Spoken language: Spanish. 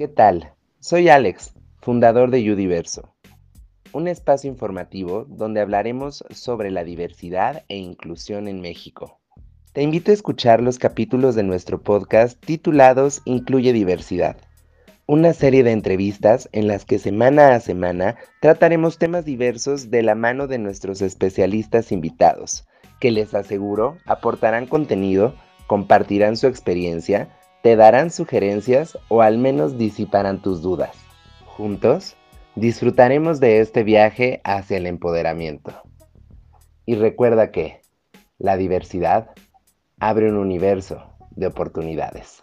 ¿Qué tal? Soy Alex, fundador de Udiverso, un espacio informativo donde hablaremos sobre la diversidad e inclusión en México. Te invito a escuchar los capítulos de nuestro podcast titulados Incluye diversidad, una serie de entrevistas en las que semana a semana trataremos temas diversos de la mano de nuestros especialistas invitados, que les aseguro aportarán contenido, compartirán su experiencia, te darán sugerencias o al menos disiparán tus dudas. Juntos, disfrutaremos de este viaje hacia el empoderamiento. Y recuerda que la diversidad abre un universo de oportunidades.